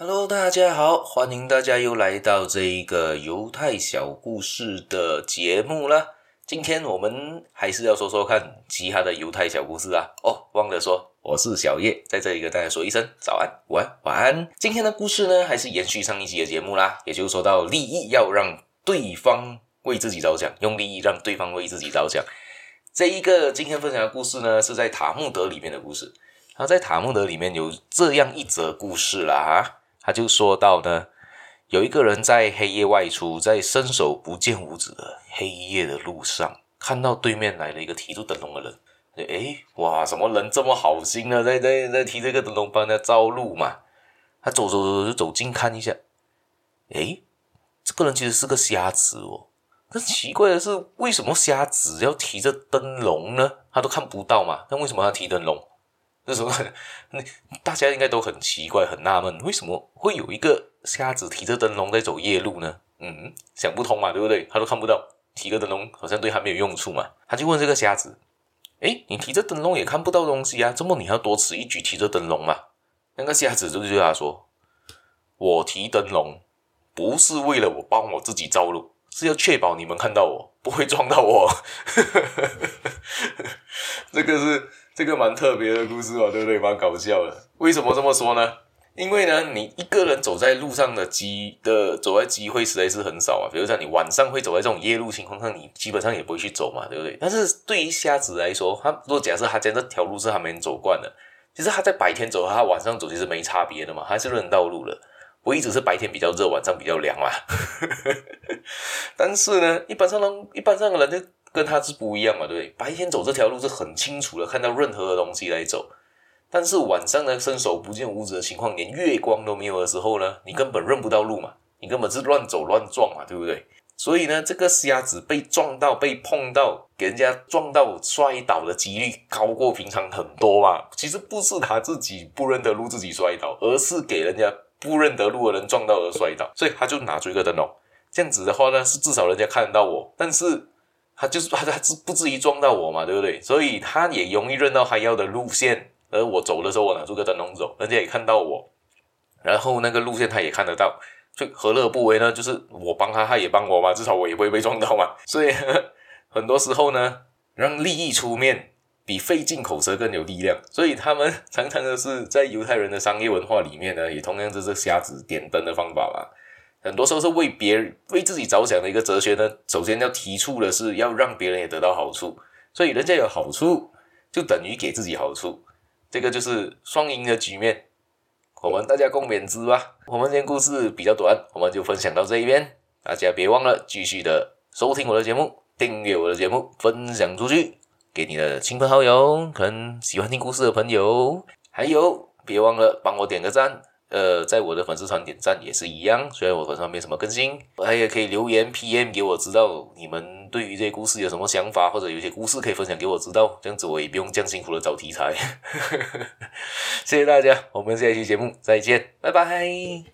Hello，大家好，欢迎大家又来到这一个犹太小故事的节目啦。今天我们还是要说说看其他的犹太小故事啊。哦，忘了说，我是小叶，在这里跟大家说一声早安、晚安、晚安。今天的故事呢，还是延续上一集的节目啦，也就是说到利益要让对方为自己着想，用利益让对方为自己着想。这一个今天分享的故事呢，是在塔木德里面的故事。他在塔木德里面有这样一则故事啦哈。他就说到呢，有一个人在黑夜外出，在伸手不见五指的黑夜的路上，看到对面来了一个提着灯笼的人。诶，哇，什么人这么好心呢？在在在提这个灯笼帮他照路嘛。他走走走就走近看一下，诶，这个人其实是个瞎子哦。但奇怪的是，为什么瞎子要提着灯笼呢？他都看不到嘛，那为什么要提灯笼？那时候，那大家应该都很奇怪、很纳闷，为什么会有一个瞎子提着灯笼在走夜路呢？嗯，想不通嘛，对不对？他都看不到，提个灯笼好像对他没有用处嘛。他就问这个瞎子：“诶，你提着灯笼也看不到东西啊，怎么你还要多此一举提着灯笼嘛？”那个瞎子就对他说：“我提灯笼不是为了我帮我自己照路，是要确保你们看到我不会撞到我。”这个是。这个蛮特别的故事哦，对不对？蛮搞笑的。为什么这么说呢？因为呢，你一个人走在路上的机的走在机会实在是很少啊。比如说你晚上会走在这种夜路情况下，你基本上也不会去走嘛，对不对？但是对于瞎子来说，他如果假设他在这条路是还没走惯的，其实他在白天走和他晚上走其实没差别的嘛，还是认道路了。唯一直是白天比较热，晚上比较凉嘛。但是呢，一般上呢，一般上的人就。跟他是不一样嘛，对不对？白天走这条路是很清楚的，看到任何的东西来走。但是晚上呢，伸手不见五指的情况，连月光都没有的时候呢，你根本认不到路嘛，你根本是乱走乱撞嘛，对不对？所以呢，这个瞎子被撞到、被碰到、给人家撞到摔倒的几率高过平常很多嘛。其实不是他自己不认得路自己摔倒，而是给人家不认得路的人撞到而摔倒。所以他就拿出一个灯笼，这样子的话呢，是至少人家看得到我，但是。他就是 他，他不至于撞到我嘛，对不对？所以他也容易认到他要的路线。而我走的时候，我拿出个灯笼走，人家也看到我。然后那个路线他也看得到，所以何乐不为呢？就是我帮他，他也帮我嘛，至少我也不会被撞到嘛。所以 很多时候呢，让利益出面比费尽口舌更有力量。所以他们常常的是在犹太人的商业文化里面呢，也同样就是瞎子点灯的方法嘛。很多时候是为别人、为自己着想的一个哲学呢。首先要提出的是要让别人也得到好处，所以人家有好处就等于给自己好处，这个就是双赢的局面。我们大家共勉之吧。我们今天故事比较短，我们就分享到这一边。大家别忘了继续的收听我的节目，订阅我的节目，分享出去给你的亲朋好友，可能喜欢听故事的朋友，还有别忘了帮我点个赞。呃，在我的粉丝团点赞也是一样，虽然我粉丝团没什么更新，我还也可以留言 PM 给我知道你们对于这些故事有什么想法，或者有些故事可以分享给我知道，这样子我也不用这样辛苦的找题材。谢谢大家，我们下一期节目再见，拜拜。